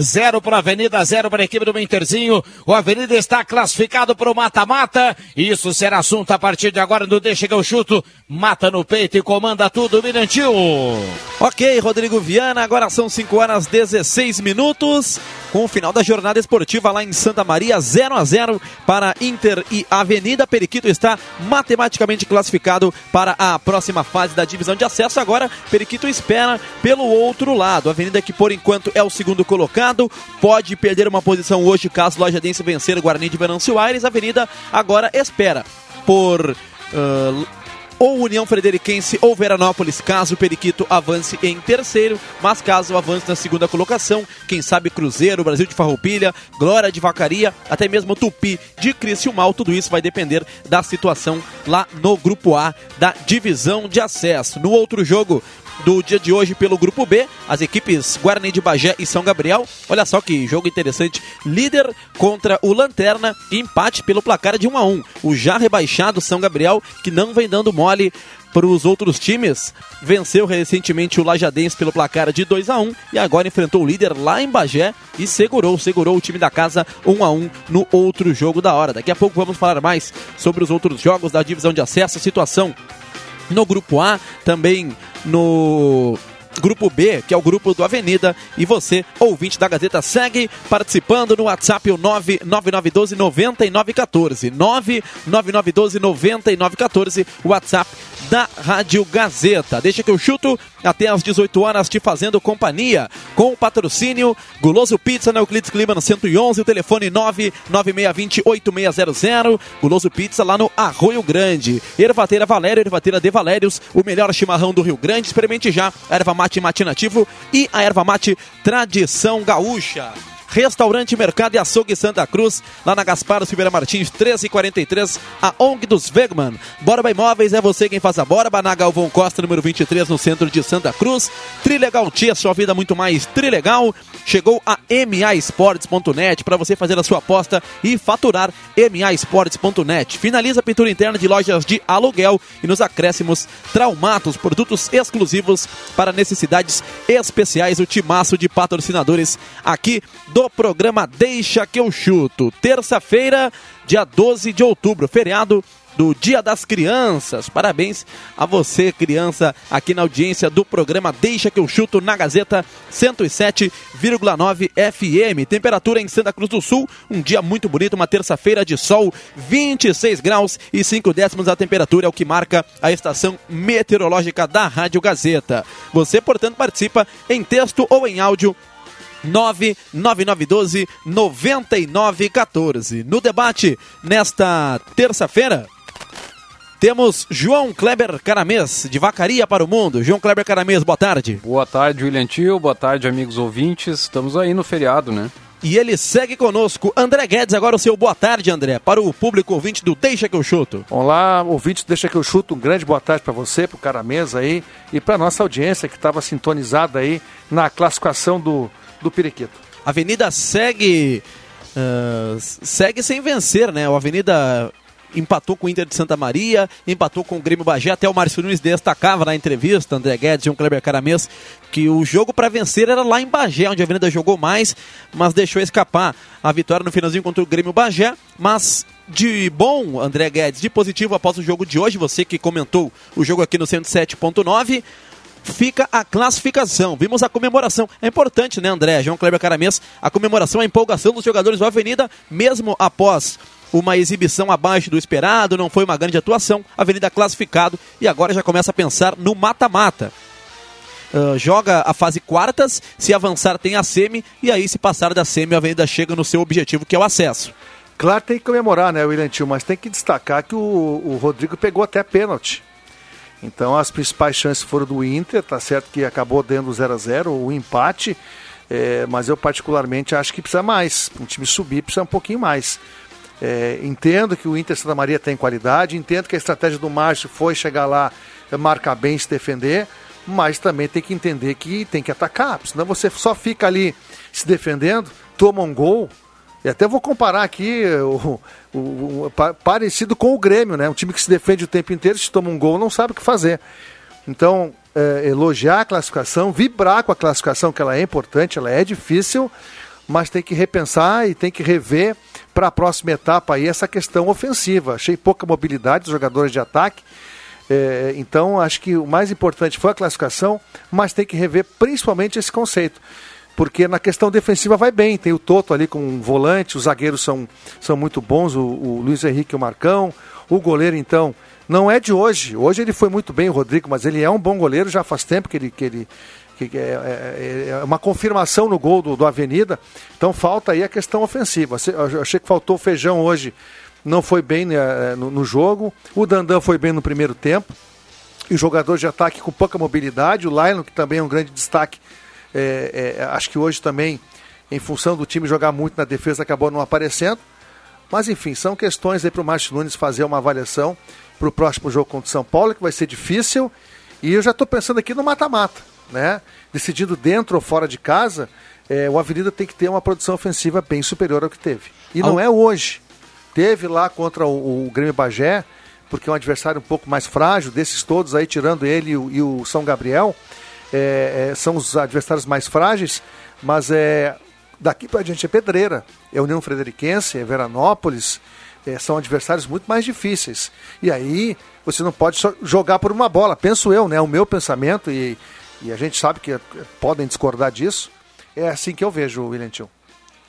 Zero para a Avenida, zero para a equipe do Interzinho. O Avenida está classificado para o mata-mata. Isso será assunto a partir de agora no Deixa que eu chuto. Mata no peito e comanda tudo, Mirantil. Ok, Rodrigo Viana, agora são 5 horas 16 minutos. Com o final da jornada esportiva lá em Santa Maria, 0 a 0 para Inter e Avenida. Periquito está matematicamente classificado para a próxima fase da divisão de acesso. Agora, Periquito espera pelo outro lado. Avenida que por enquanto é o segundo colocado pode perder uma posição hoje caso Lajadense vencer o Guarani de Venâncio Aires. Avenida agora espera por uh, ou União Frederiquense ou Veranópolis, caso o Periquito avance em terceiro, mas caso avance na segunda colocação, quem sabe Cruzeiro, Brasil de Farroupilha, Glória de Vacaria, até mesmo Tupi de Criciúmal, tudo isso vai depender da situação lá no grupo A da divisão de acesso. No outro jogo, do dia de hoje pelo Grupo B, as equipes Guarani de Bagé e São Gabriel. Olha só que jogo interessante. Líder contra o Lanterna empate pelo placar de 1 a 1. O já rebaixado São Gabriel, que não vem dando mole para os outros times, venceu recentemente o Lajadense pelo placar de 2 a 1 e agora enfrentou o líder lá em Bagé e segurou, segurou o time da casa 1 a 1 no outro jogo da hora. Daqui a pouco vamos falar mais sobre os outros jogos da divisão de acesso, situação no grupo A, também no Grupo B, que é o grupo do Avenida, e você, ouvinte da Gazeta, segue participando no WhatsApp o 99912 9914. 99912 9914, WhatsApp da Rádio Gazeta. Deixa que eu chuto até às 18 horas te fazendo companhia com o patrocínio Guloso Pizza na Euclides Clima no 111, o telefone 996208600. Guloso Pizza lá no Arroio Grande. Ervateira Valério, Ervateira de Valérios, o melhor chimarrão do Rio Grande. Experimente já a erva mate matinativo e a erva mate tradição gaúcha. Restaurante Mercado e Açougue Santa Cruz, lá na Gaspar Silveira Martins, 1343, a ONG dos Wegman. Borba Imóveis é você quem faz a Borba, na Galvão Costa, número 23, no centro de Santa Cruz. Trilegal Tia, sua vida muito mais trilegal. Chegou a MAEsportes.net para você fazer a sua aposta e faturar MAEsportes.net. Finaliza a pintura interna de lojas de aluguel e nos acréscimos Traumatos, produtos exclusivos para necessidades especiais. O timaço de patrocinadores aqui do programa Deixa que eu chuto. Terça-feira, dia 12 de outubro, feriado do Dia das Crianças. Parabéns a você, criança, aqui na audiência do programa Deixa que eu chuto na Gazeta 107,9 FM. Temperatura em Santa Cruz do Sul, um dia muito bonito, uma terça-feira de sol, 26 graus e 5 décimos a temperatura é o que marca a estação meteorológica da Rádio Gazeta. Você, portanto, participa em texto ou em áudio 99912 9914. No debate nesta terça-feira, temos João Kleber Caramês, de Vacaria para o Mundo. João Kleber Caramês, boa tarde. Boa tarde, William Tio. Boa tarde, amigos ouvintes. Estamos aí no feriado, né? E ele segue conosco. André Guedes, agora o seu boa tarde, André, para o público ouvinte do Deixa que eu chuto. Olá, ouvinte do Deixa que eu chuto. Um grande boa tarde para você, para o Caramês aí e para nossa audiência que estava sintonizada aí na classificação do, do Periquito. Avenida segue. Uh, segue sem vencer, né? O Avenida empatou com o Inter de Santa Maria, empatou com o Grêmio Bagé. Até o Márcio Nunes destacava na entrevista, André Guedes e o Kleber Caramês, que o jogo para vencer era lá em Bagé, onde a Avenida jogou mais, mas deixou escapar a vitória no finalzinho contra o Grêmio Bagé. Mas de bom, André Guedes, de positivo após o jogo de hoje, você que comentou o jogo aqui no 107.9 fica a classificação. Vimos a comemoração. É importante, né, André? João Kleber Caramês, a comemoração, a empolgação dos jogadores do Avenida, mesmo após uma exibição abaixo do esperado, não foi uma grande atuação. Avenida classificado e agora já começa a pensar no mata-mata. Uh, joga a fase quartas, se avançar tem a semi e aí se passar da semi a Avenida chega no seu objetivo que é o acesso. Claro, tem que comemorar, né, William Tio, mas tem que destacar que o, o Rodrigo pegou até pênalti. Então as principais chances foram do Inter, tá certo que acabou dando 0 a 0 o empate, é, mas eu particularmente acho que precisa mais. Um time subir precisa um pouquinho mais. É, entendo que o Inter Santa Maria tem qualidade, entendo que a estratégia do Márcio foi chegar lá, marcar bem, se defender, mas também tem que entender que tem que atacar, senão você só fica ali se defendendo, toma um gol, e até vou comparar aqui o, o, o, parecido com o Grêmio, né? Um time que se defende o tempo inteiro, se toma um gol, não sabe o que fazer. Então, é, elogiar a classificação, vibrar com a classificação, que ela é importante, ela é difícil, mas tem que repensar e tem que rever para a próxima etapa aí essa questão ofensiva. Achei pouca mobilidade dos jogadores de ataque. É, então, acho que o mais importante foi a classificação, mas tem que rever principalmente esse conceito. Porque na questão defensiva vai bem, tem o Toto ali com um volante, os zagueiros são, são muito bons, o, o Luiz Henrique e o Marcão, o goleiro então não é de hoje. Hoje ele foi muito bem, o Rodrigo, mas ele é um bom goleiro, já faz tempo que ele, que ele, que é, é, é, uma confirmação no gol do, do Avenida. Então falta aí a questão ofensiva. Eu achei que faltou o feijão hoje, não foi bem né, no, no, jogo. O Dandan foi bem no primeiro tempo. E o jogador de ataque com pouca mobilidade. O Lylon, que também é um grande destaque, é, é, acho que hoje também, em função do time jogar muito na defesa, acabou não aparecendo. Mas enfim, são questões aí para o Márcio Nunes fazer uma avaliação para o próximo jogo contra o São Paulo, que vai ser difícil. E eu já estou pensando aqui no mata-mata né? Decidido dentro ou fora de casa, é, o Avenida tem que ter uma produção ofensiva bem superior ao que teve. E não é hoje. Teve lá contra o, o Grêmio Bagé, porque é um adversário um pouco mais frágil, desses todos aí, tirando ele e o, e o São Gabriel, é, é, são os adversários mais frágeis, mas é, daqui para diante é pedreira. É União Frederiquense, é Veranópolis, é, são adversários muito mais difíceis. E aí você não pode jogar por uma bola, penso eu, né? O meu pensamento, e e a gente sabe que eh, podem discordar disso, é assim que eu vejo William Tio.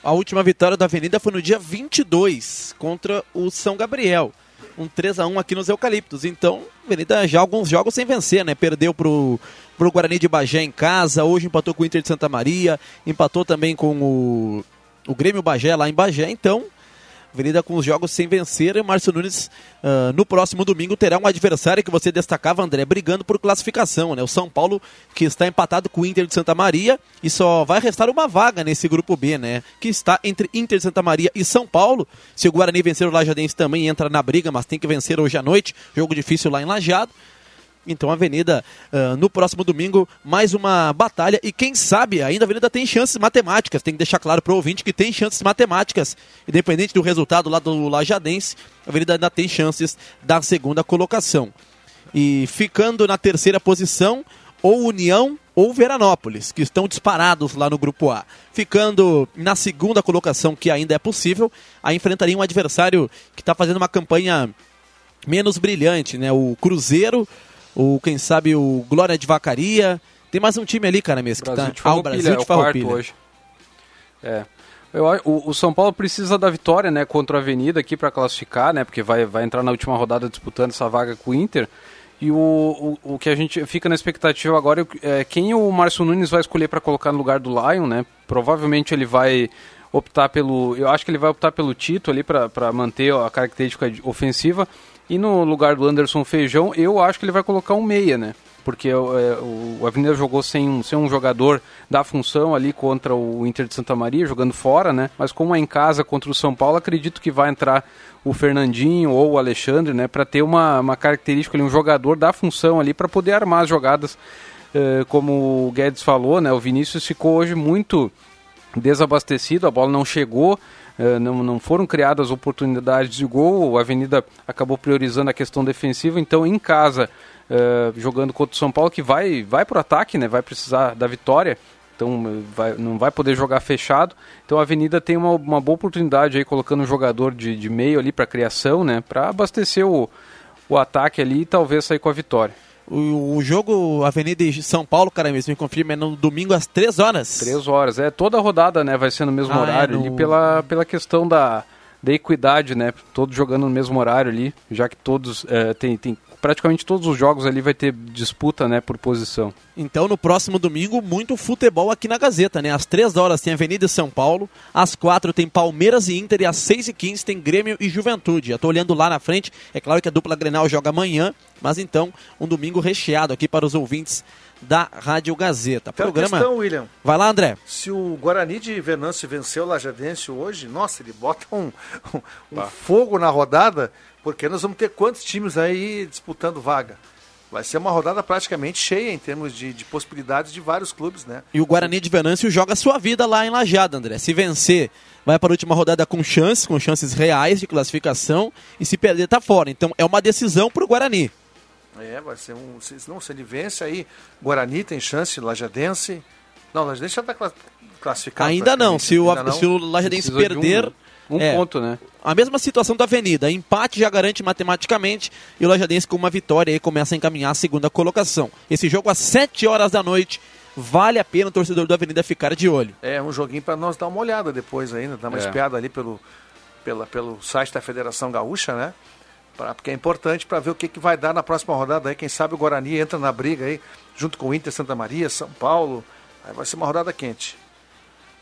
A última vitória da Avenida foi no dia 22 contra o São Gabriel. Um 3 a 1 aqui nos Eucaliptos. Então, a Avenida já alguns jogos sem vencer, né? Perdeu pro, pro Guarani de Bagé em casa, hoje empatou com o Inter de Santa Maria, empatou também com o, o Grêmio Bagé lá em Bagé. Então, Avenida com os jogos sem vencer. E o Márcio Nunes, uh, no próximo domingo, terá um adversário que você destacava, André, brigando por classificação. Né? O São Paulo, que está empatado com o Inter de Santa Maria. E só vai restar uma vaga nesse grupo B, né? Que está entre Inter de Santa Maria e São Paulo. Se o Guarani vencer o Lajadense também entra na briga, mas tem que vencer hoje à noite. Jogo difícil lá em Lajado. Então, Avenida, uh, no próximo domingo, mais uma batalha. E quem sabe, ainda a Avenida tem chances matemáticas. Tem que deixar claro para o ouvinte que tem chances matemáticas. Independente do resultado lá do Lajadense, a Avenida ainda tem chances da segunda colocação. E ficando na terceira posição, ou União ou Veranópolis, que estão disparados lá no grupo A. Ficando na segunda colocação, que ainda é possível, aí enfrentaria um adversário que está fazendo uma campanha menos brilhante, né? O Cruzeiro o quem sabe o Glória de Vacaria. Tem mais um time ali, cara, mesmo. Que Brasil tá... Ah, o Brasil é de Farroupilha. hoje. É. Eu, o, o, São Paulo precisa da vitória, né, contra a Avenida aqui para classificar, né, porque vai, vai entrar na última rodada disputando essa vaga com o Inter. E o, o, o que a gente fica na expectativa agora é quem o Márcio Nunes vai escolher para colocar no lugar do Lion, né? Provavelmente ele vai optar pelo. Eu acho que ele vai optar pelo Tito ali para manter a característica ofensiva. E no lugar do Anderson Feijão, eu acho que ele vai colocar um meia, né? Porque é, o, o Avenida jogou sem um, sem um jogador da função ali contra o Inter de Santa Maria, jogando fora, né? Mas como é em casa contra o São Paulo, acredito que vai entrar o Fernandinho ou o Alexandre, né? Para ter uma, uma característica ali, um jogador da função ali para poder armar as jogadas. Eh, como o Guedes falou, né? O Vinícius ficou hoje muito desabastecido, a bola não chegou. Eh, não, não foram criadas oportunidades de gol, a Avenida acabou priorizando a questão defensiva, então em casa, uh, jogando contra o São Paulo, que vai, vai para o ataque, né, vai precisar da vitória, então vai, não vai poder jogar fechado. Então a Avenida tem uma, uma boa oportunidade aí colocando um jogador de, de meio ali para criação, né, para abastecer o, o ataque ali e talvez sair com a vitória. O, o, jogo Avenida de São Paulo, cara, mesmo me confirma, é no domingo às 3 horas. 3 horas, é. Toda a rodada, né, vai ser no mesmo ah, é horário, é no... pela, pela questão da, da equidade, né? Todos jogando no mesmo horário ali, já que todos é, tem, tem praticamente todos os jogos ali vai ter disputa, né, por posição. Então, no próximo domingo, muito futebol aqui na Gazeta, né? Às 3 horas tem Avenida São Paulo, às 4 tem Palmeiras e Inter e às 6 e 15 tem Grêmio e Juventude. Eu tô olhando lá na frente, é claro que a dupla Grenal joga amanhã, mas então, um domingo recheado aqui para os ouvintes da Rádio Gazeta. Tem Programa... questão, William. Vai lá, André. Se o Guarani de Venâncio venceu o Lajadense hoje, nossa, ele bota um, um, um fogo na rodada porque nós vamos ter quantos times aí disputando vaga? Vai ser uma rodada praticamente cheia em termos de, de possibilidades de vários clubes, né? E o Guarani de Venâncio joga sua vida lá em Lajada, André. Se vencer, vai para a última rodada com chances, com chances reais de classificação, e se perder, tá fora. Então é uma decisão para o Guarani. É, vai ser um. Se, não, se ele vence aí, Guarani tem chance, Lajadense, Não, o Lajadense já está classificado. Ainda não, se o, não. se o Lajadense perder... Um, um é, ponto, né? A mesma situação da Avenida. Empate já garante matematicamente e o Lajadense com uma vitória aí começa a encaminhar a segunda colocação. Esse jogo às 7 horas da noite vale a pena o torcedor do Avenida ficar de olho. É um joguinho para nós dar uma olhada depois ainda, dar uma é. espiada ali pelo, pela, pelo site da Federação Gaúcha, né? Pra, porque é importante para ver o que, que vai dar na próxima rodada aí. Quem sabe o Guarani entra na briga aí, junto com o Inter Santa Maria, São Paulo. Aí vai ser uma rodada quente.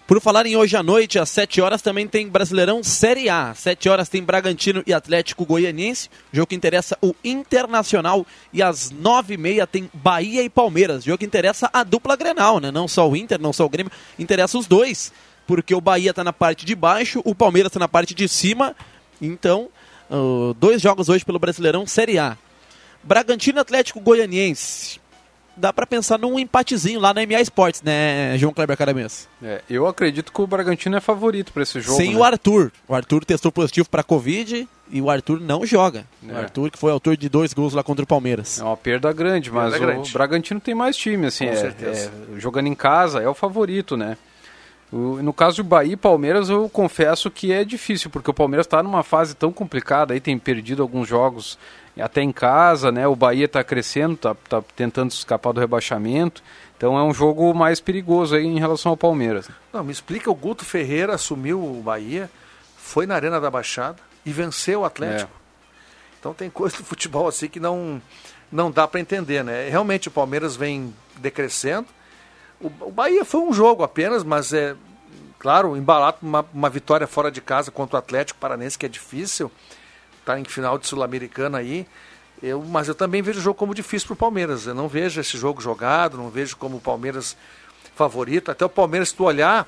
Por falar em hoje à noite, às 7 horas, também tem Brasileirão Série A. Às 7 horas tem Bragantino e Atlético Goianiense, jogo que interessa o Internacional. E às 9h30 tem Bahia e Palmeiras, jogo que interessa a dupla Grenal, né? Não só o Inter, não só o Grêmio, interessa os dois. Porque o Bahia está na parte de baixo, o Palmeiras está na parte de cima. Então, uh, dois jogos hoje pelo Brasileirão Série A. Bragantino e Atlético Goianiense dá para pensar num empatezinho lá na MA Sports, né, João Kleber Caramês? É, eu acredito que o Bragantino é favorito para esse jogo. Sem né? o Arthur. O Arthur testou positivo para Covid e o Arthur não joga. É. O Arthur que foi autor de dois gols lá contra o Palmeiras. É uma perda grande, mas perda grande. o Bragantino tem mais time, assim, Com é, certeza. É, jogando em casa é o favorito, né? No caso do Bahia e Palmeiras, eu confesso que é difícil, porque o Palmeiras está numa fase tão complicada, aí tem perdido alguns jogos até em casa, né? O Bahia está crescendo, está tá tentando escapar do rebaixamento. Então é um jogo mais perigoso aí em relação ao Palmeiras. Não, me explica, o Guto Ferreira assumiu o Bahia, foi na Arena da Baixada e venceu o Atlético. É. Então tem coisa do futebol assim que não, não dá para entender, né? Realmente o Palmeiras vem decrescendo. O, Bahia foi um jogo apenas, mas é, claro, embalado uma, uma vitória fora de casa contra o Atlético Paranense, que é difícil está em final de Sul-Americana aí. Eu, mas eu também vejo o jogo como difícil para o Palmeiras. Eu não vejo esse jogo jogado, não vejo como o Palmeiras favorito. Até o Palmeiras, se tu olhar,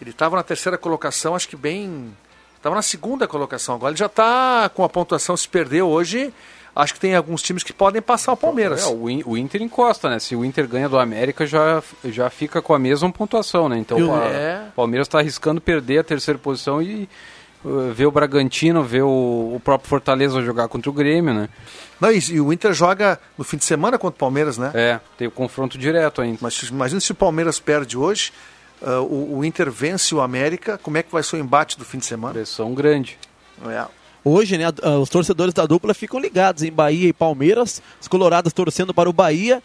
ele estava na terceira colocação, acho que bem. Estava na segunda colocação. Agora ele já está com a pontuação, se perdeu hoje. Acho que tem alguns times que podem passar o Palmeiras. É, o, Inter encosta, né? Se o Inter ganha do América, já, já fica com a mesma pontuação, né? Então o é... Palmeiras está arriscando perder a terceira posição e ver o Bragantino, ver o, o, próprio Fortaleza jogar contra o Grêmio, né? Não, e, e, o Inter joga no fim de semana contra o Palmeiras, né? É, tem o confronto direto ainda. Mas imagina se o Palmeiras perde hoje, uh, o, o, Inter vence o América, como é que vai ser o embate do fim de semana? Pressão grande. É. Hoje, né, os torcedores da dupla ficam ligados em Bahia e Palmeiras, os colorados torcendo para o Bahia,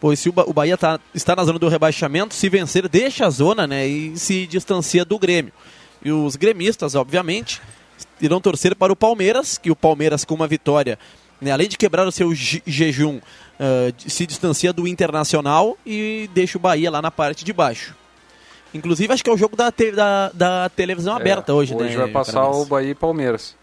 pois se o, Bahia tá, está na zona do rebaixamento, se vencer, deixa a zona, né, e se distancia do Grêmio. E os gremistas, obviamente, irão torcer para o Palmeiras, que o Palmeiras, com uma vitória, né, além de quebrar o seu jejum, uh, se distancia do Internacional e deixa o Bahia lá na parte de baixo. Inclusive, acho que é o jogo da, te da, da televisão é, aberta hoje, hoje né? Hoje vai passar o Bahia e Palmeiras.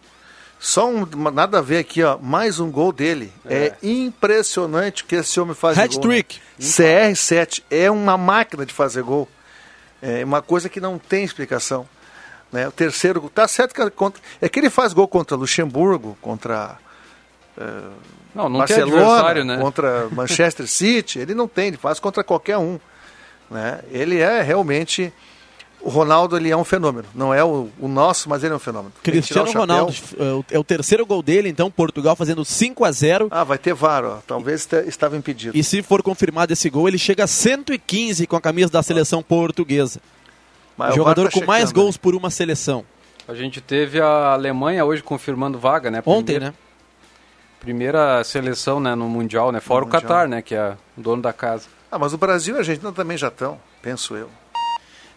Só um, nada a ver aqui, ó. Mais um gol dele. É, é impressionante o que esse homem faz. Hat-trick. Né? CR7 é uma máquina de fazer gol. É uma coisa que não tem explicação. Né? O terceiro, tá certo que é contra, é que ele faz gol contra Luxemburgo, contra uh, não, não Barcelona, né? contra Manchester City, ele não tem, ele faz contra qualquer um. Né? Ele é realmente o Ronaldo ele é um fenômeno. Não é o, o nosso, mas ele é um fenômeno. Cristiano Ronaldo é, é o terceiro gol dele, então Portugal fazendo 5 a 0 Ah, vai ter VAR, ó. talvez estava impedido. E se for confirmado esse gol, ele chega a 115 com a camisa da seleção portuguesa. Mas Jogador tá com mais gols né? por uma seleção. A gente teve a Alemanha hoje confirmando vaga, né? Primeira, Ontem, né? Primeira seleção né, no Mundial, né? Fora no o Qatar, né? Que é o dono da casa. Ah, mas o Brasil e a Argentina também já estão, penso eu.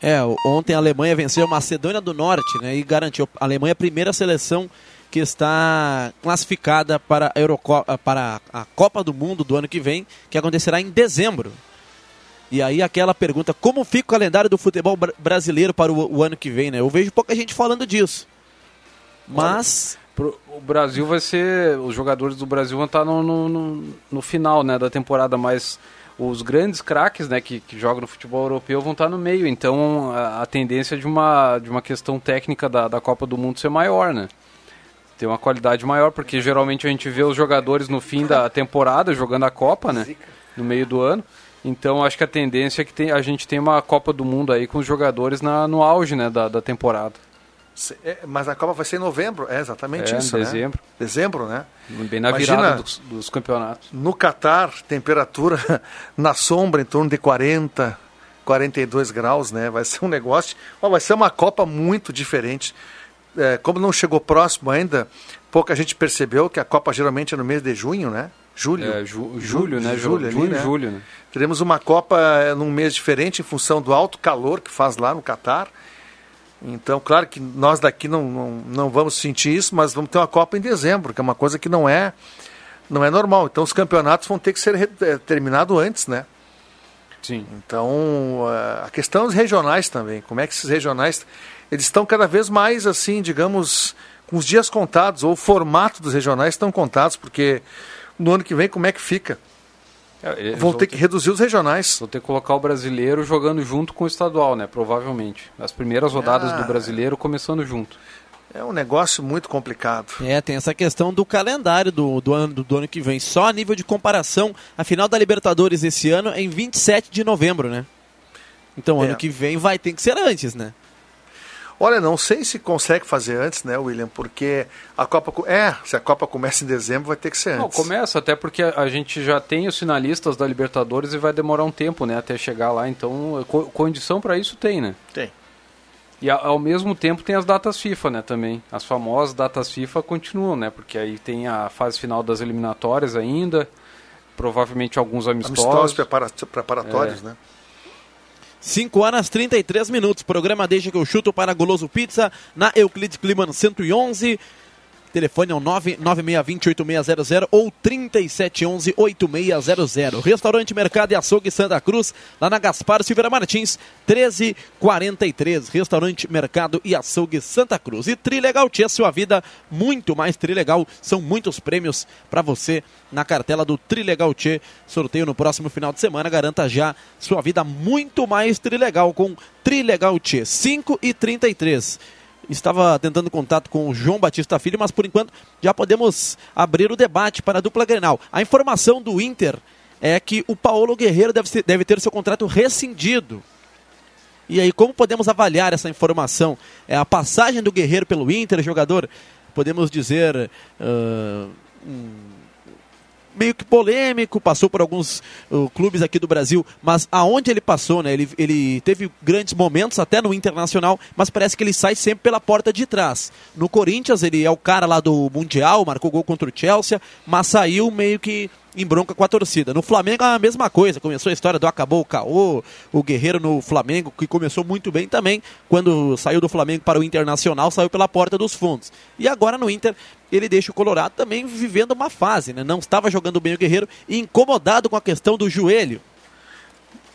É, ontem a Alemanha venceu a Macedônia do Norte, né? E garantiu. A Alemanha é a primeira seleção que está classificada para a, Eurocopa, para a Copa do Mundo do ano que vem, que acontecerá em dezembro. E aí aquela pergunta, como fica o calendário do futebol brasileiro para o, o ano que vem, né? Eu vejo pouca gente falando disso. Mas... O Brasil vai ser... Os jogadores do Brasil vão estar no, no, no final né, da temporada, mas os grandes craques né, que, que jogam no futebol europeu vão estar no meio. Então a, a tendência de uma, de uma questão técnica da, da Copa do Mundo ser maior, né? Ter uma qualidade maior, porque geralmente a gente vê os jogadores no fim da temporada jogando a Copa, né? No meio do ano. Então acho que a tendência é que tem, a gente tem uma Copa do Mundo aí com os jogadores na, no auge né, da, da temporada. É, mas a Copa vai ser em novembro, é exatamente é, isso. Em dezembro. Né? Dezembro, né? Bem na Imagina, virada dos, dos, campeonatos. No Catar, temperatura na sombra em torno de 40, 42 graus, né? Vai ser um negócio, vai ser uma Copa muito diferente. É, como não chegou próximo ainda, pouca gente percebeu que a Copa geralmente é no mês de junho, né? Julho. É, ju, julho, julho, né? Julho, ali, julho, né? julho né? Teremos uma Copa é, num mês diferente em função do alto calor que faz lá no Catar. Então, claro que nós daqui não, não, não vamos sentir isso, mas vamos ter uma Copa em dezembro, que é uma coisa que não é, não é normal. Então, os campeonatos vão ter que ser é, terminados antes, né? Sim. Então, a questão dos regionais também, como é que esses regionais, eles estão cada vez mais, assim, digamos, com os dias contados, ou o formato dos regionais estão contados, porque no ano que vem, como é que fica? É, vão ter que reduzir os regionais. Vão ter que colocar o brasileiro jogando junto com o estadual, né? Provavelmente. As primeiras rodadas ah, do brasileiro começando junto. É um negócio muito complicado. É, tem essa questão do calendário do, do, ano, do ano que vem. Só a nível de comparação, a final da Libertadores esse ano é em 27 de novembro, né? Então, é. ano que vem vai ter que ser antes, né? Olha, não sei se consegue fazer antes, né, William? Porque a Copa. É, se a Copa começa em dezembro, vai ter que ser antes. Não, começa, até porque a gente já tem os finalistas da Libertadores e vai demorar um tempo, né, até chegar lá. Então, condição para isso tem, né? Tem. E ao mesmo tempo tem as datas FIFA, né, também. As famosas datas FIFA continuam, né? Porque aí tem a fase final das eliminatórias ainda, provavelmente alguns amistosos. Amistosos preparatórios, é. né? 5 horas 33 minutos. Programa Deixa que eu chuto para Goloso Pizza na Euclides Climan 111. Telefone é o 99620-8600 ou 3711-8600. Restaurante Mercado e Açougue Santa Cruz, lá na Gaspar Silveira Martins, 1343. Restaurante Mercado e Açougue Santa Cruz. E Trilegal Tia, sua vida muito mais Trilegal. São muitos prêmios para você na cartela do Trilegal Tia. Sorteio no próximo final de semana. Garanta já sua vida muito mais Trilegal com Trilegal Tia. 5 e 33 estava tentando contato com o João Batista Filho, mas por enquanto já podemos abrir o debate para a dupla Grenal. A informação do Inter é que o Paulo Guerreiro deve, ser, deve ter seu contrato rescindido. E aí, como podemos avaliar essa informação? É a passagem do Guerreiro pelo Inter, jogador, podemos dizer, uh, um meio que polêmico, passou por alguns uh, clubes aqui do Brasil, mas aonde ele passou, né? Ele, ele teve grandes momentos até no Internacional, mas parece que ele sai sempre pela porta de trás. No Corinthians, ele é o cara lá do Mundial, marcou gol contra o Chelsea, mas saiu meio que em bronca com a torcida. No Flamengo é a mesma coisa, começou a história do acabou o caô, o Guerreiro no Flamengo, que começou muito bem também, quando saiu do Flamengo para o Internacional, saiu pela porta dos fundos. E agora no Inter, ele deixa o Colorado também vivendo uma fase, né? Não estava jogando bem o Guerreiro e incomodado com a questão do joelho.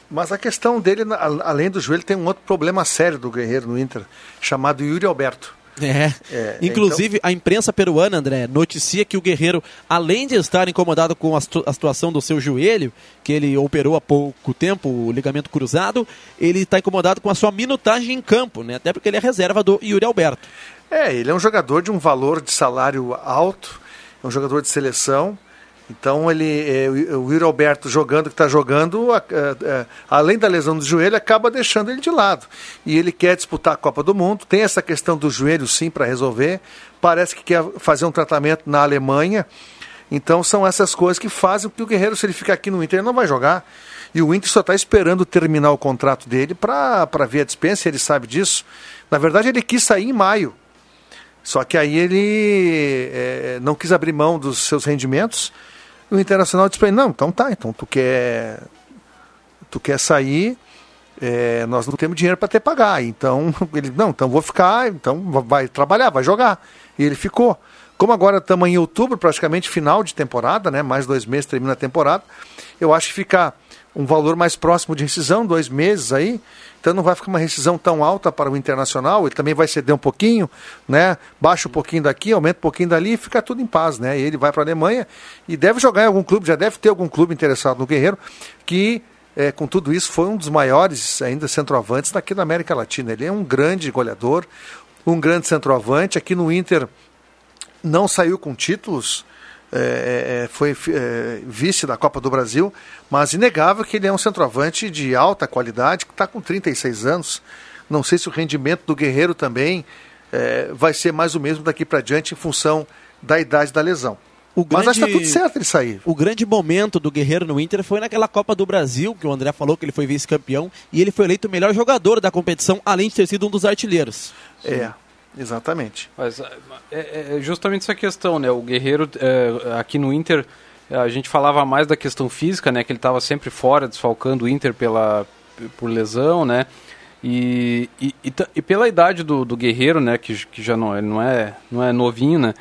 Mas a questão dele, além do joelho, tem um outro problema sério do Guerreiro no Inter, chamado Yuri Alberto. É. é Inclusive, então... a imprensa peruana, André, noticia que o Guerreiro, além de estar incomodado com a, a, situação do seu joelho, que ele operou há pouco tempo, o ligamento cruzado, ele está incomodado com a sua minutagem em campo, né? Até porque ele é reserva do Yuri Alberto. É, ele é um jogador de um valor de salário alto, é um jogador de seleção, então ele, é, o Yuri Alberto jogando que está jogando, a, a, além da lesão do joelho, acaba deixando ele de lado. E ele quer disputar a Copa do Mundo, tem essa questão do joelho sim para resolver. Parece que quer fazer um tratamento na Alemanha. Então são essas coisas que fazem que o Guerreiro, se ele ficar aqui no Inter, ele não vai jogar. E o Inter só está esperando terminar o contrato dele para ver a dispensa, ele sabe disso. Na verdade, ele quis sair em maio. Só que aí ele é, não quis abrir mão dos seus rendimentos o Internacional disse para ele, não, então tá, então tu quer, tu quer sair, é, nós não temos dinheiro para te pagar. Então, ele, não, então vou ficar, então vai trabalhar, vai jogar. E ele ficou. Como agora estamos em outubro, praticamente final de temporada, né? Mais dois meses termina a temporada. Eu acho que fica um valor mais próximo de rescisão, dois meses aí. Então não vai ficar uma rescisão tão alta para o Internacional, ele também vai ceder um pouquinho, né? Baixa um pouquinho daqui, aumenta um pouquinho dali e fica tudo em paz, né? E ele vai para a Alemanha e deve jogar em algum clube, já deve ter algum clube interessado no Guerreiro, que é, com tudo isso foi um dos maiores ainda centroavantes daqui da América Latina. Ele é um grande goleador, um grande centroavante. Aqui no Inter não saiu com títulos, é, é, é, foi é, vice da Copa do Brasil, mas inegável que ele é um centroavante de alta qualidade, que está com 36 anos. Não sei se o rendimento do Guerreiro também é, vai ser mais o mesmo daqui para diante em função da idade da lesão. O grande, Mas acho que tá tudo certo ele sair. O grande momento do Guerreiro no Inter foi naquela Copa do Brasil, que o André falou que ele foi vice-campeão, e ele foi eleito o melhor jogador da competição, além de ter sido um dos artilheiros. É, exatamente. Mas é, é, é justamente essa questão, né? O Guerreiro é, aqui no Inter, a gente falava mais da questão física, né? Que ele estava sempre fora, desfalcando o Inter pela, por lesão, né? E, e, e, e pela idade do, do Guerreiro, né? Que, que já não, ele não, é, não é novinho, né?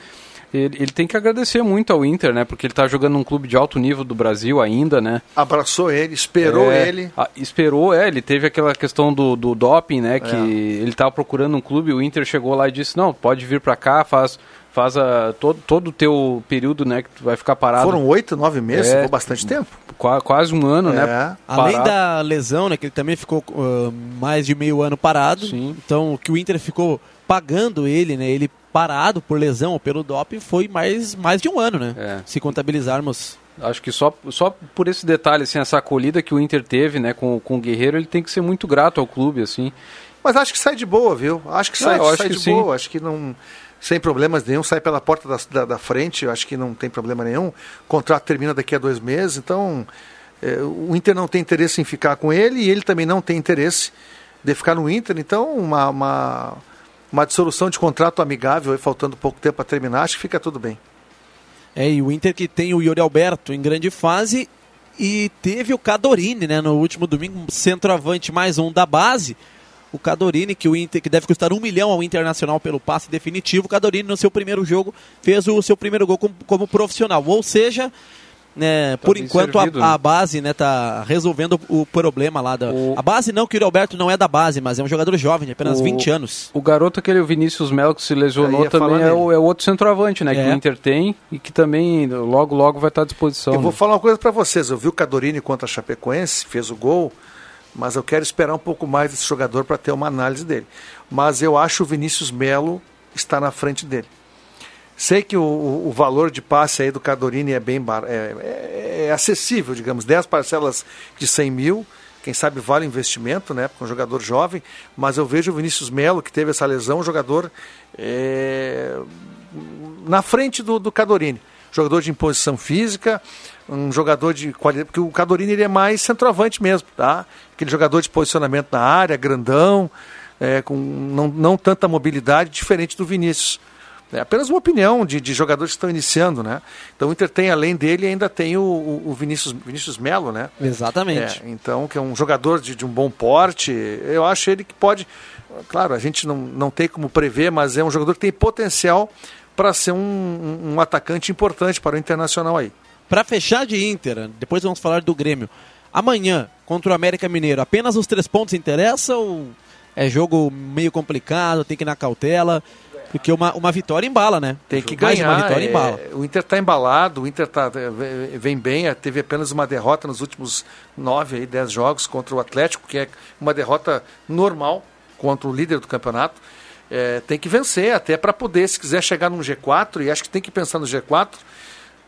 Ele, ele, tem que agradecer muito ao Inter, né? Porque ele está jogando num clube de alto nível do Brasil ainda, né? Abraçou ele, esperou é, ele. A, esperou, é. Ele teve aquela questão do, do doping, né? Que é. ele estava procurando um clube, o Inter chegou lá e disse, não, pode vir para cá, faz faz a, todo, todo o teu período, né, que tu vai ficar parado. Foram oito, nove meses, é, ficou bastante tempo. quase um ano, né, é. né? Além da lesão, né, que ele também ficou uh, mais de meio ano parado. Sim. Então, que o Inter ficou pagando ele, né, ele parado por lesão ou pelo doping foi mais, mais de um ano, né? É. Se contabilizarmos. Acho que só, só por esse detalhe, assim, essa acolhida que o Inter teve, né, com, com o Guerreiro, ele tem que ser muito grato ao clube, assim. Mas acho que sai de boa, viu? Acho que sai, acho sai que de sim. boa, acho que não sem problemas nenhum, sai pela porta da, da, da frente, acho que não tem problema nenhum. O contrato termina daqui a dois meses, então é, o Inter não tem interesse em ficar com ele e ele também não tem interesse de ficar no Inter, então uma, uma uma dissolução de contrato amigável, faltando pouco tempo para terminar, acho que fica tudo bem. É, e o Inter que tem o Yuri Alberto em grande fase e teve o Cadorini, né, no último domingo, centroavante mais um da base. O Cadorini, que o Inter que deve custar um milhão ao Internacional pelo passe definitivo. O Cadorini, no seu primeiro jogo, fez o seu primeiro gol como, como profissional. Ou seja, né, tá por enquanto servido, a, né? a, base né, tá resolvendo o problema lá da. O... A base não, que o Alberto não é da base, mas é um jogador jovem, de apenas o... 20 anos. O garoto aquele, o Vinícius Melo, que se lesionou também é o, é o, outro centroavante, né? É. Que o Inter tem e que também logo, logo vai estar à disposição. Eu vou né? falar uma coisa para vocês. Eu vi o Cadorini contra a Chapecoense, fez o gol, mas eu quero esperar um pouco mais desse jogador para ter uma análise dele. Mas eu acho o Vinícius Melo está na frente dele. Sei que o, o, valor de passe aí do Cadorini é bem bar, é, é, é, acessível, digamos, 10 parcelas de 100 mil, quem sabe vale investimento, né, porque é um jogador jovem, mas eu vejo o Vinícius Melo, que teve essa lesão, um jogador é, na frente do, do Cadorini. Jogador de imposição física, um jogador de qualidade, porque o Cadorini ele é mais centroavante mesmo, tá? Aquele jogador de posicionamento na área, grandão, é, com não, não tanta mobilidade, diferente do Vinícius. É apenas uma opinião de, de jogadores que estão iniciando, né? Então o Inter tem, além dele, ainda tem o, o Vinícius, Vinícius Melo, né? Exatamente. É, então, que é um jogador de, de um bom porte. Eu acho ele que pode. Claro, a gente não, não tem como prever, mas é um jogador que tem potencial para ser um, um, atacante importante para o Internacional aí. Para fechar de Inter, depois vamos falar do Grêmio. Amanhã, contra o América Mineiro, apenas os três pontos interessam ou é jogo meio complicado, tem que ir na cautela? Porque uma, uma vitória embala, né? Tem que ganhar. uma vitória é, embala. o Inter está embalado, o Inter tá, é, vem bem, é, teve apenas uma derrota nos últimos nove, aí, dez jogos contra o Atlético, que é uma derrota normal contra o líder do campeonato. É, tem que vencer até para poder, se quiser chegar num G4, e acho que tem que pensar no G4,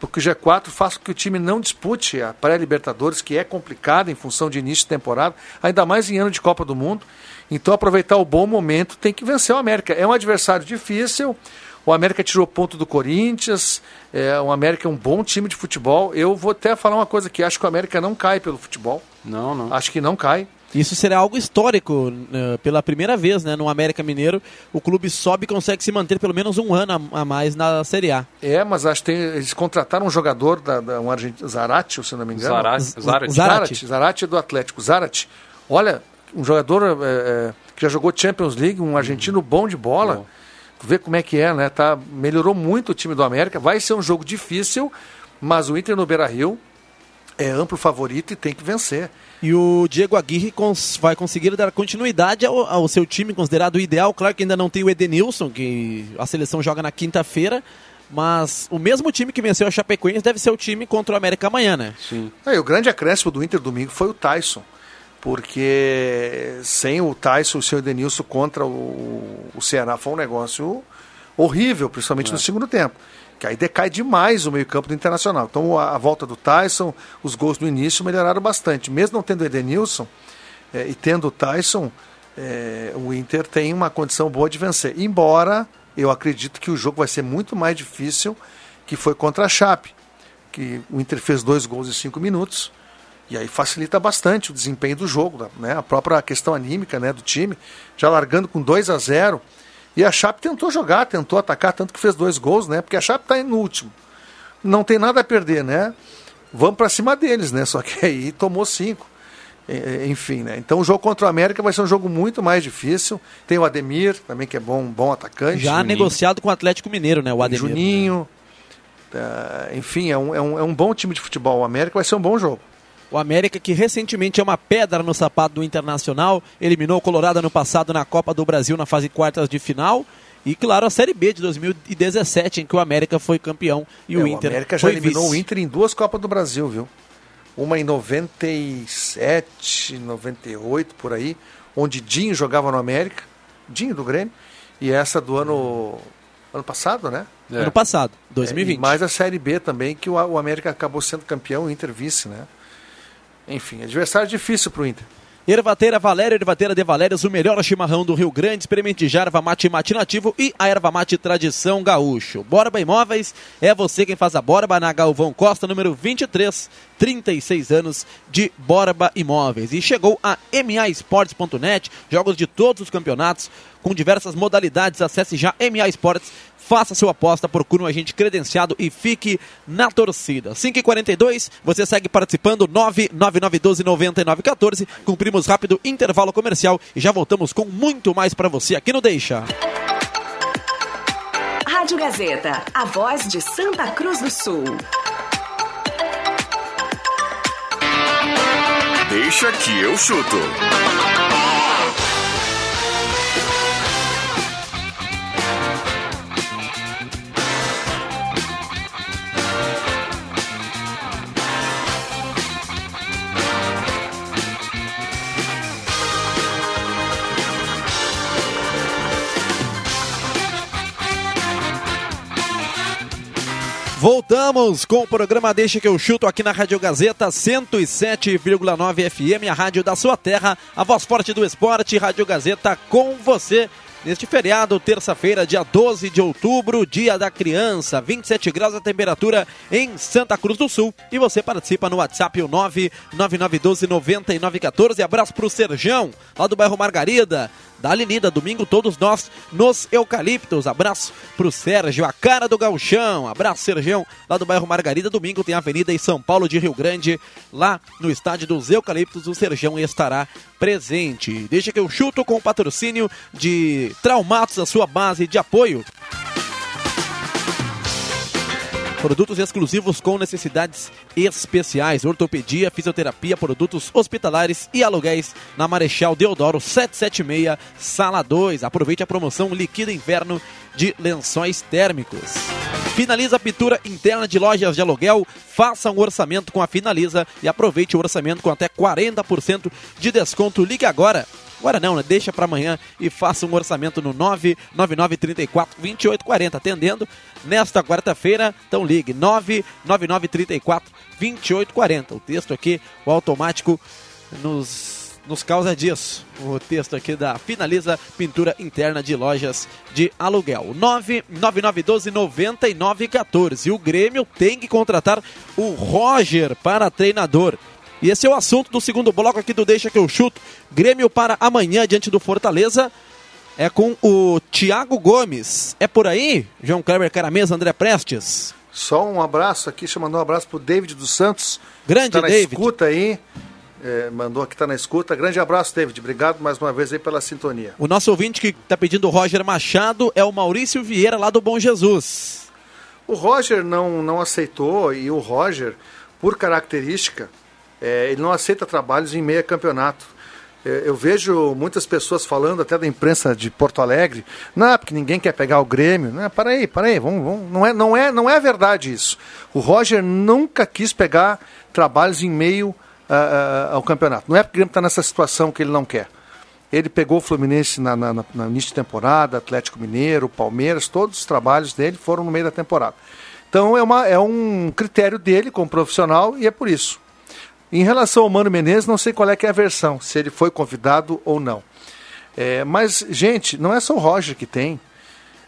porque o G4 faz com que o time não dispute a pré-Libertadores, que é complicada em função de início de temporada, ainda mais em ano de Copa do Mundo. Então, aproveitar o bom momento, tem que vencer o América. É um adversário difícil. O América tirou ponto do Corinthians. É, o América é um bom time de futebol. Eu vou até falar uma coisa aqui: acho que o América não cai pelo futebol. Não, não. Acho que não cai. Isso será algo histórico. Né? Pela primeira vez né, no América Mineiro, o clube sobe e consegue se manter pelo menos um ano a, mais na Série A. É, mas acho que tem, eles contrataram um jogador, da, da um argentino, Zarate, se não me engano. Zarate. Zarate. Zarate. Zarate é do Atlético. Zarate. Olha, um jogador é, é, que já jogou Champions League, um argentino bom de bola. Bom. Vê como é que é, né? Tá, melhorou muito o time do América. Vai ser um jogo difícil, mas o Inter no Beira Rio é amplo favorito e tem que vencer. E o Diego Aguirre cons vai conseguir dar continuidade ao, ao, seu time considerado ideal. Claro que ainda não tem o Edenilson, que a seleção joga na quinta-feira. Mas o mesmo time que venceu a Chapecoense deve ser o time contra o América amanhã, né? Sim. É, o grande acréscimo do Inter domingo foi o Tyson porque sem o Tyson o seu Edenilson contra o, o Ceará foi um negócio horrível, principalmente é. no segundo tempo. Que aí decai demais o meio-campo do Internacional. Então a, a, volta do Tyson, os gols no início melhoraram bastante. Mesmo não tendo o Edenilson é, e tendo o Tyson, é, o Inter tem uma condição boa de vencer. Embora eu acredito que o jogo vai ser muito mais difícil que foi contra a Chape, que o Inter fez dois gols em cinco minutos, e aí facilita bastante o desempenho do jogo, né? a própria questão anímica né, do time, já largando com 2 a 0 E a Chape tentou jogar, tentou atacar, tanto que fez dois gols, né? Porque a Chape está no último. Não tem nada a perder, né? Vamos para cima deles, né? Só que aí tomou cinco. Enfim, né? Então o jogo contra o América vai ser um jogo muito mais difícil. Tem o Ademir, também que é bom, bom atacante. Já Juninho. negociado com o Atlético Mineiro, né? O Ademir. Juninho. Uh, enfim, é um, é, um, é um bom time de futebol. O América vai ser um bom jogo. O América, que recentemente é uma pedra no sapato do Internacional, eliminou o Colorado ano passado na Copa do Brasil na fase quartas de final. E claro, a Série B de 2017, em que o América foi campeão e é, o Inter. O América já eliminou vice. o Inter em duas Copas do Brasil, viu? Uma em 97, 98, por aí, onde Dinho jogava no América, Dinho do Grêmio, e essa do ano, ano passado, né? É. Ano passado, 2020. É, mais a Série B também, que o, o América acabou sendo campeão, o Inter vice, né? Enfim, adversário difícil para o Inter. Ervateira Valéria, Ervateira de Valérias, o melhor chimarrão do Rio Grande. Experimente já erva mate mate nativo e a erva mate tradição gaúcho. Borba Imóveis, é você quem faz a Borba na Galvão Costa, número 23, 36 anos de Borba Imóveis. E chegou a MAEsportes.net, jogos de todos os campeonatos, com diversas modalidades. Acesse já MA Esportes Faça sua aposta, procure um agente credenciado e fique na torcida. 5h42, você segue participando, 999129914. Cumprimos rápido intervalo comercial e já voltamos com muito mais para você aqui no Deixa. Rádio Gazeta, a voz de Santa Cruz do Sul. Deixa que eu chuto. Voltamos com o programa Deixa que eu chuto aqui na Rádio Gazeta 107,9 FM, a rádio da sua terra, a voz forte do esporte, Rádio Gazeta com você. Neste feriado, terça-feira, dia 12 de outubro, dia da criança, 27 graus a temperatura em Santa Cruz do Sul. E você participa no WhatsApp, o 999129914. Abraço pro Serjão, lá do bairro Margarida da Avenida. Domingo, todos nós nos Eucaliptos. Abraço pro Sérgio, a cara do Galchão. Abraço, Sergião, lá do bairro Margarida. Domingo tem a Avenida em São Paulo de Rio Grande, lá no estádio dos Eucaliptos. O Sergião estará presente. Deixa que eu chuto com o patrocínio de Traumatos, a sua base de apoio. Produtos exclusivos com necessidades especiais, ortopedia, fisioterapia, produtos hospitalares e aluguéis na Marechal Deodoro 776, sala 2. Aproveite a promoção Liquida Inverno de lençóis térmicos. Finaliza a pintura interna de lojas de aluguel, faça um orçamento com a Finaliza e aproveite o orçamento com até 40% de desconto. Ligue agora Agora não, né? Deixa para amanhã e faça um orçamento no 99934 2840, atendendo nesta quarta-feira. Então ligue 99934 2840. O texto aqui, o automático nos nos causa disso. O texto aqui da Finaliza Pintura Interna de Lojas de Aluguel. 999129914. E o Grêmio tem que contratar o Roger para treinador. E esse é o assunto do segundo bloco aqui do Deixa que eu chuto. Grêmio para amanhã diante do Fortaleza. É com o Thiago Gomes. É por aí, João Kleber Caramesa, André Prestes. Só um abraço aqui, deixa eu mandar um abraço pro David dos Santos. Grande tá na David. escuta aí. É, mandou aqui, tá na escuta. Grande abraço, David. Obrigado mais uma vez aí pela sintonia. O nosso ouvinte que está pedindo o Roger Machado é o Maurício Vieira, lá do Bom Jesus. O Roger não, não aceitou e o Roger, por característica, é, ele não aceita trabalhos em meia campeonato. É, eu vejo muitas pessoas falando, até da imprensa de Porto Alegre, não, porque ninguém quer pegar o Grêmio. Não, para aí, para aí, vamos, vamos. Não, é, não, é, não é verdade isso. O Roger nunca quis pegar trabalhos em meio uh, uh, ao campeonato. Não é porque o Grêmio está nessa situação que ele não quer. Ele pegou o Fluminense na, na, na, início de temporada, Atlético Mineiro, Palmeiras, todos os trabalhos dele foram no meio da temporada. Então é, uma, é um critério dele como profissional e é por isso. Em relação ao Mano Menezes, não sei qual é é a versão, se ele foi convidado ou não. É, mas, gente, não é só o Roger que tem.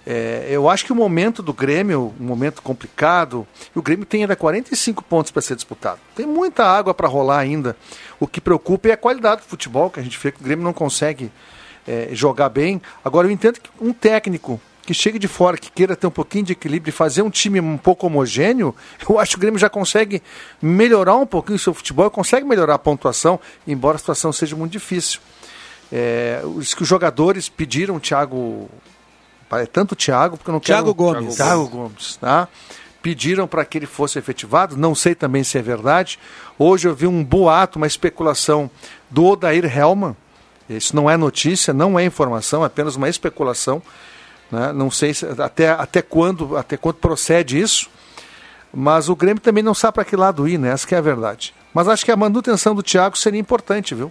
É, eu acho que o momento do Grêmio, um momento complicado, o Grêmio tem ainda 45 pontos para ser disputado. Tem muita água para rolar ainda. O que preocupa é a qualidade do futebol, que a gente vê que o Grêmio não consegue é, jogar bem. Agora, eu entendo que um técnico que chegue de fora, que queira ter um pouquinho de equilíbrio e fazer um time um pouco homogêneo, eu acho que o Grêmio já consegue melhorar um pouquinho o seu futebol, consegue melhorar a pontuação, embora a situação seja muito difícil. É, os que os jogadores pediram o Thiago, tanto o Thiago, porque eu não Thiago quero... Gomes. Thiago Gomes, tá? Pediram para que ele fosse efetivado, não sei também se é verdade. Hoje eu vi um boato, uma especulação do Odair Helman, isso não é notícia, não é informação, é apenas uma especulação. Né? Não sei se, até, até, quando, até quando procede isso, mas o Grêmio também não sabe para que lado ir, né? essa que é a verdade. Mas acho que a manutenção do Thiago seria importante, viu?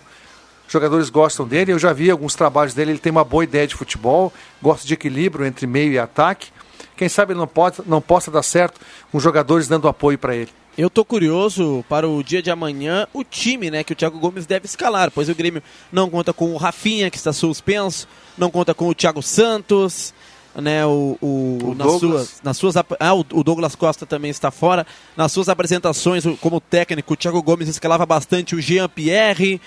Os jogadores gostam dele, eu já vi alguns trabalhos dele, ele tem uma boa ideia de futebol, gosta de equilíbrio entre meio e ataque. Quem sabe ele não, pode, não possa dar certo com jogadores dando apoio para ele. Eu tô curioso para o dia de amanhã, o time, né, que o Thiago Gomes deve escalar, pois o Grêmio não conta com o Rafinha, que está suspenso, não conta com o Thiago Santos, né, o, o, o nas, suas, nas suas ah, o, o, Douglas Costa também está fora. Nas suas apresentações como técnico, o Thiago Gomes escalava bastante o Jean Pierre.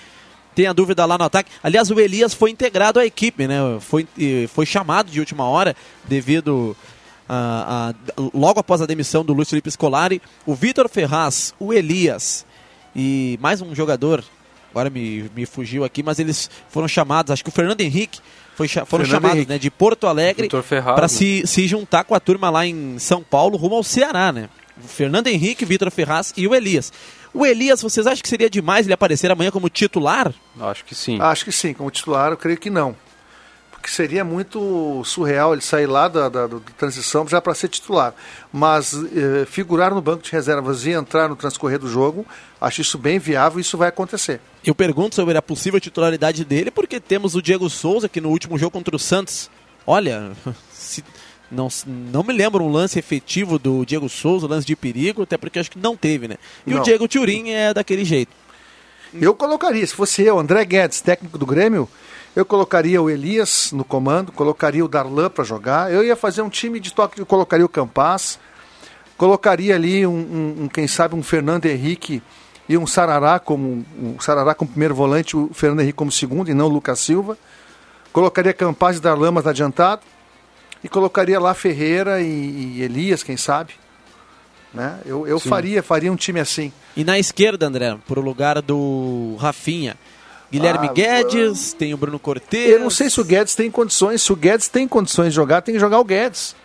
Tem a dúvida lá no ataque. Aliás, o Elias foi integrado à equipe, né? Foi, foi chamado de última hora devido a, a, logo após a demissão do Luiz Felipe Scolari, o Vitor Ferraz, o Elias e mais um jogador, agora me, me fugiu aqui, mas eles foram chamados, acho que o Fernando Henrique foi, foram Fernando chamados né, de Porto Alegre para né? se, se juntar com a turma lá em São Paulo, rumo ao Ceará, né? Fernando Henrique, Vitor Ferraz e o Elias. O Elias, vocês acham que seria demais ele aparecer amanhã como titular? Acho que sim. Acho que sim, como titular eu creio que não que seria muito surreal ele sair lá da, da, da transição já para ser titular. Mas eh, figurar no banco de reservas e entrar no transcorrer do jogo, acho isso bem viável e isso vai acontecer. Eu pergunto sobre a possível titularidade dele, porque temos o Diego Souza, que no último jogo contra o Santos, olha, se, não, não me lembro um lance efetivo do Diego Souza, lance de perigo, até porque acho que não teve, né? E não. o Diego Turim é daquele jeito. Eu colocaria, se fosse eu, André Guedes, técnico do Grêmio, eu colocaria o Elias no comando, colocaria o Darlan para jogar. Eu ia fazer um time de toque, eu colocaria o Campas, colocaria ali um, um, um, quem sabe um Fernando Henrique e um Sarará como um Sarará como primeiro volante, o Fernando Henrique como segundo e não o Lucas Silva. Colocaria Campas e Darlan mais adiantado e colocaria lá Ferreira e, e Elias, quem sabe. Né? Eu, eu faria, faria um time assim. E na esquerda, André, para o lugar do Rafinha. Guilherme ah, Guedes, tem o Bruno Cortez. Eu não sei se o Guedes tem condições. Se o Guedes tem condições de jogar, tem que jogar o Guedes.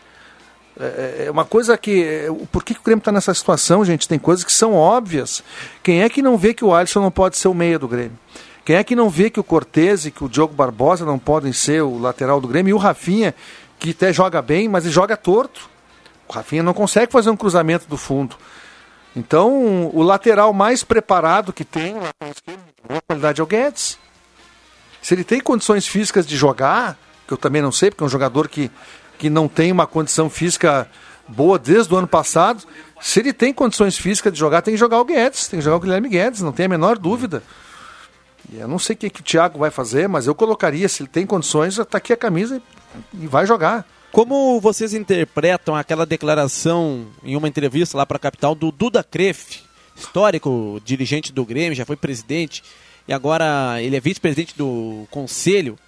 É, é, é uma coisa que. É, por que, que o Grêmio está nessa situação, gente? Tem coisas que são óbvias. Quem é que não vê que o Alisson não pode ser o meia do Grêmio? Quem é que não vê que o Cortez e que o Diogo Barbosa não podem ser o lateral do Grêmio? E o Rafinha, que até joga bem, mas ele joga torto. O Rafinha não consegue fazer um cruzamento do fundo. Então, o lateral mais preparado que tem, a qualidade é o Guedes. Se ele tem condições físicas de jogar, que eu também não sei, porque é um jogador que, que não tem uma condição física boa desde o ano passado. Se ele tem condições físicas de jogar, tem que jogar o Guedes, tem que jogar o Guilherme Guedes, não tem a menor dúvida. E eu não sei o que, que o Thiago vai fazer, mas eu colocaria, se ele tem condições, tá aqui a camisa e vai jogar. Como vocês interpretam aquela declaração em uma entrevista lá para a capital do Duda Kreff, histórico dirigente do Grêmio, já foi presidente e agora ele é vice-presidente do conselho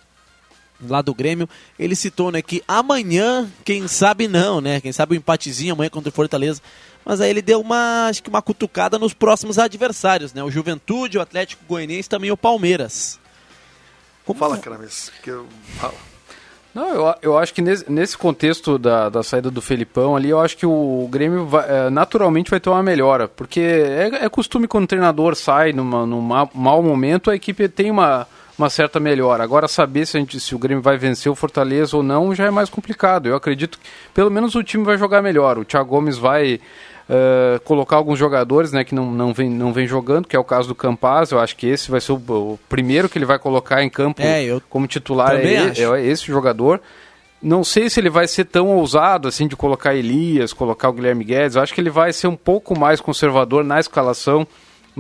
lá do Grêmio. Ele citou né, que amanhã, quem sabe não, né? Quem sabe o um empatezinho amanhã contra o Fortaleza. Mas aí ele deu uma, acho que uma cutucada nos próximos adversários, né? O Juventude, o Atlético Goianiense também o Palmeiras. Como... Fala, Crames, que eu não, eu, eu acho que nesse, nesse contexto da, da saída do Felipão ali, eu acho que o Grêmio vai, é, naturalmente vai ter uma melhora. Porque é, é costume quando o treinador sai numa, num mau momento, a equipe tem uma, uma certa melhora. Agora, saber se, a gente, se o Grêmio vai vencer o Fortaleza ou não já é mais complicado. Eu acredito que pelo menos o time vai jogar melhor. O Thiago Gomes vai uh, colocar alguns jogadores né, que não, não, vem, não vem jogando, que é o caso do Campaz. Eu acho que esse vai ser o, o primeiro que ele vai colocar em campo é, como titular. É, é, esse jogador. Não sei se ele vai ser tão ousado assim de colocar Elias, colocar o Guilherme Guedes. Eu acho que ele vai ser um pouco mais conservador na escalação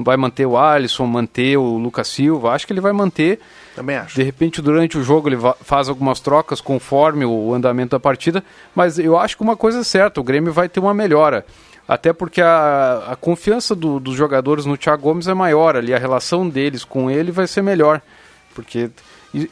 vai manter o Alisson, manter o Lucas Silva. Acho que ele vai manter. Também acho. De repente, durante o jogo, ele faz algumas trocas conforme o andamento da partida. Mas eu acho que uma coisa é certa: o Grêmio vai ter uma melhora. Até porque a, a confiança do, dos jogadores no Thiago Gomes é maior ali, a relação deles com ele vai ser melhor. Porque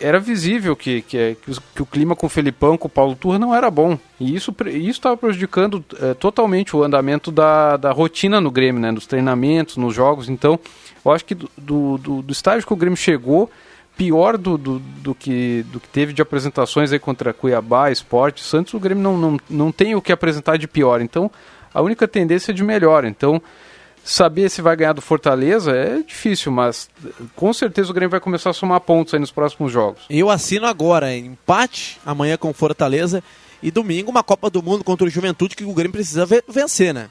era visível que, que, que, o clima com o Felipão, com o Paulo Turra não era bom. E isso estava prejudicando é, totalmente o andamento da, da rotina no Grêmio, né? Nos treinamentos, nos jogos. Então, eu acho que do, do, do estágio que o Grêmio chegou, pior do, do, do, que, do que teve de apresentações aí contra Cuiabá, Esporte, Santos, o Grêmio não, não, não tem o que apresentar de pior. Então, a única tendência é de melhor. Então, Saber se vai ganhar do Fortaleza é difícil, mas com certeza o Grêmio vai começar a somar pontos aí nos próximos jogos. Eu assino agora, empate amanhã com Fortaleza e domingo uma Copa do Mundo contra o Juventude que o Grêmio precisa vencer, né?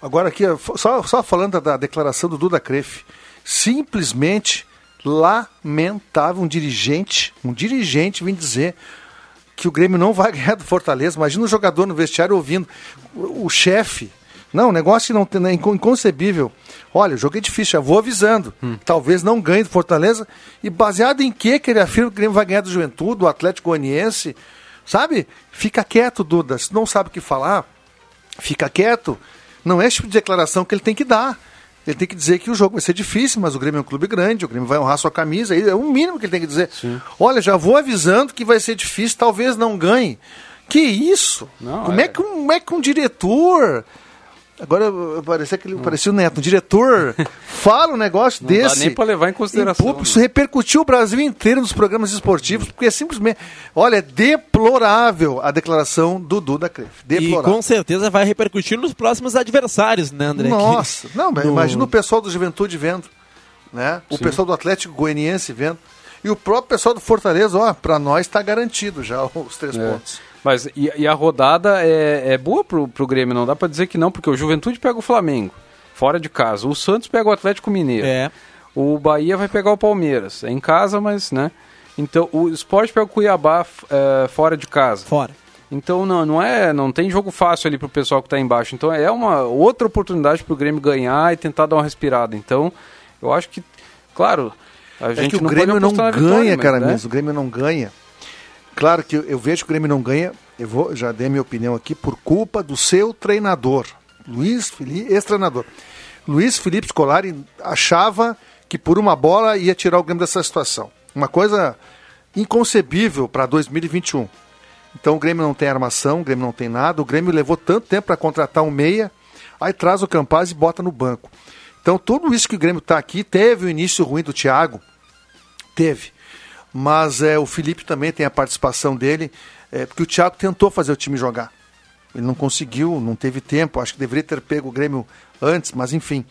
Agora aqui, só, só falando da declaração do Duda Crefe, simplesmente lamentável um dirigente, um dirigente vem dizer que o Grêmio não vai ganhar do Fortaleza. Imagina o jogador no vestiário ouvindo o chefe não, negócio que não tem, é inconcebível. Olha, o jogo é difícil, já vou avisando. Hum. Talvez não ganhe do Fortaleza. E baseado em que que ele afirma que o Grêmio vai ganhar do Juventude, do Atlético Goianiense? Sabe? Fica quieto, Duda. Se não sabe o que falar, fica quieto. Não é esse tipo de declaração que ele tem que dar. Ele tem que dizer que o jogo vai ser difícil, mas o Grêmio é um clube grande, o Grêmio vai honrar sua camisa, é o mínimo que ele tem que dizer. Sim. Olha, já vou avisando que vai ser difícil, talvez não ganhe. Que isso? Não, como, é... é que, como é que um diretor Agora parecia que ele parecia o Neto, um diretor fala um negócio não desse. Dá nem para levar em consideração. Em isso repercutiu o Brasil inteiro nos programas esportivos, porque é simplesmente. Olha, é deplorável a declaração do Duda Cref. Deplorável. E com certeza vai repercutir nos próximos adversários, né, André? Nossa, não, no... imagina o pessoal do Juventude vendo, né? O Sim. pessoal do Atlético Goianiense vendo. E o próprio pessoal do Fortaleza, ó, para nós está garantido já os três é. pontos. Mas e, e, a rodada é, é boa pro, pro Grêmio, não dá para dizer que não, porque o Juventude pega o Flamengo, fora de casa. O Santos pega o Atlético Mineiro. É. O Bahia vai pegar o Palmeiras. É em casa, mas, né? Então, o Sport pega o Cuiabá é, fora de casa. Fora. Então não, não é, não tem jogo fácil ali pro pessoal que está embaixo. Então é uma outra oportunidade pro Grêmio ganhar e tentar dar uma respirada. Então, eu acho que, claro, a é gente que o não Grêmio não ganha, vitória, cara, né? mesmo. O Grêmio não ganha. Claro que eu vejo que o Grêmio não ganha, eu vou, já dei minha opinião aqui, por culpa do seu treinador, Luiz Felipe, ex-treinador. Luiz Felipe Scolari achava que por uma bola ia tirar o Grêmio dessa situação. Uma coisa inconcebível para 2021. Então o Grêmio não tem armação, o Grêmio não tem nada, o Grêmio levou tanto tempo para contratar um meia, aí traz o Campaz e bota no banco. Então tudo isso que o Grêmio está aqui, teve o início ruim do Thiago, teve mas é, o Felipe também tem a participação dele, é, porque o Thiago tentou fazer o time jogar. Ele não conseguiu, não teve tempo, acho que deveria ter pego o Grêmio antes, mas enfim,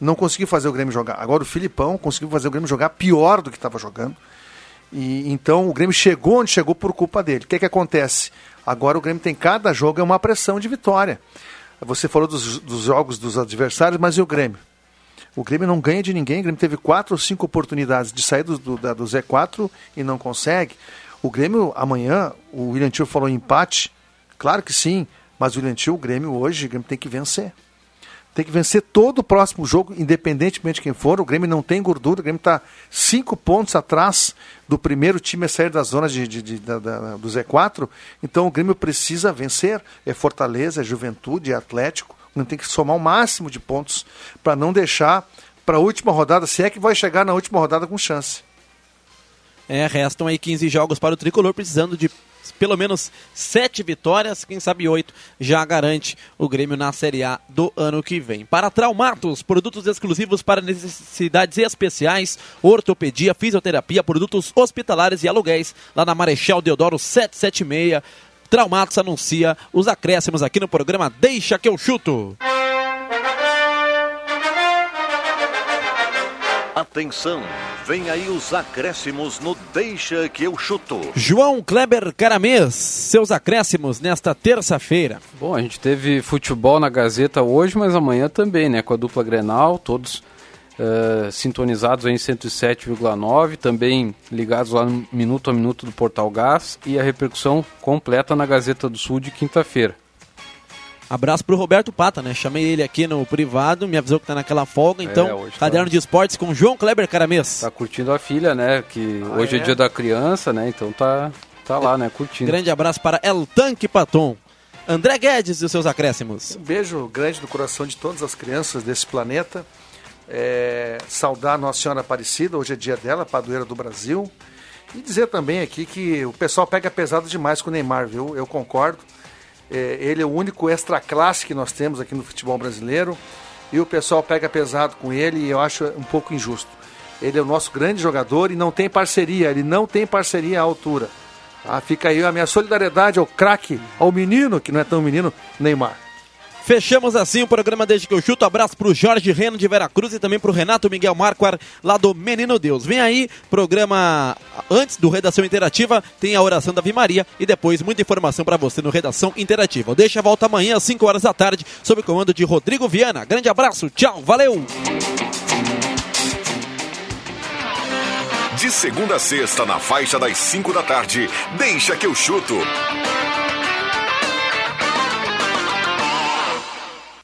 não conseguiu fazer o Grêmio jogar. Agora o Filipão conseguiu fazer o Grêmio jogar pior do que estava jogando. E então o Grêmio chegou onde chegou por culpa dele. O que é que acontece? Agora o Grêmio tem cada jogo é uma pressão de vitória. Você falou dos, dos jogos dos adversários, mas e o Grêmio? O Grêmio não ganha de ninguém. O Grêmio teve quatro ou cinco oportunidades de sair do, do, do Z4 e não consegue. O Grêmio, amanhã, o William Tio falou empate. Claro que sim, mas o William Tio, o Grêmio hoje, o Grêmio tem que vencer. Tem que vencer todo o próximo jogo, independentemente de quem for. O Grêmio não tem gordura, o Grêmio está cinco pontos atrás do primeiro time a sair da zona de, de, de da, da, do Z4. Então o Grêmio precisa vencer. É Fortaleza, é Juventude, é Atlético não tem que somar o máximo de pontos para não deixar para a última rodada, se é que vai chegar na última rodada com chance. É, restam aí 15 jogos para o tricolor, precisando de pelo menos sete vitórias, quem sabe oito, já garante o Grêmio na Série A do ano que vem. Para Traumatos, produtos exclusivos para necessidades especiais, ortopedia, fisioterapia, produtos hospitalares e aluguéis, lá na Marechal Deodoro 776. Traumatos anuncia os acréscimos aqui no programa Deixa que eu chuto. Atenção, vem aí os acréscimos no Deixa que eu chuto. João Kleber Caramês, seus acréscimos nesta terça-feira. Bom, a gente teve futebol na Gazeta hoje, mas amanhã também, né? Com a dupla Grenal, todos uh, sintonizados em 107,9, também ligados lá no minuto a minuto do Portal Gás e a repercussão completa na Gazeta do Sul de quinta-feira. Abraço pro Roberto Pata, né? Chamei ele aqui no privado, me avisou que tá naquela folga, então, é, caderno tá... de esportes com João Kleber Caramês. Tá curtindo a filha, né? Que ah, hoje é? é? dia da criança, né? Então tá, tá lá, né? Curtindo. Grande abraço para El Tanque Paton. André Guedes e os seus acréscimos. Um beijo grande no coração de todas as crianças desse planeta. É, saudar Nossa Senhora Aparecida, hoje é dia dela, padroeira do Brasil. E dizer também aqui que o pessoal pega pesado demais com o Neymar, viu? Eu concordo. É, ele é o único extra classe que nós temos aqui no futebol brasileiro. E o pessoal pega pesado com ele e eu acho um pouco injusto. Ele é o nosso grande jogador e não tem parceria, ele não tem parceria à altura. Tá? Fica aí a minha solidariedade ao craque, ao menino, que não é tão menino, Neymar. Fechamos assim o programa Desde que eu chuto. Abraço pro Jorge Reno de Veracruz e também pro Renato Miguel Marquar, lá do Menino Deus. Vem aí, programa antes do Redação Interativa, tem a oração da Vimaria e depois muita informação para você no Redação Interativa. Deixa a volta amanhã às 5 horas da tarde, sob comando de Rodrigo Viana. Grande abraço, tchau, valeu! De segunda a sexta, na faixa das 5 da tarde, deixa que eu chuto.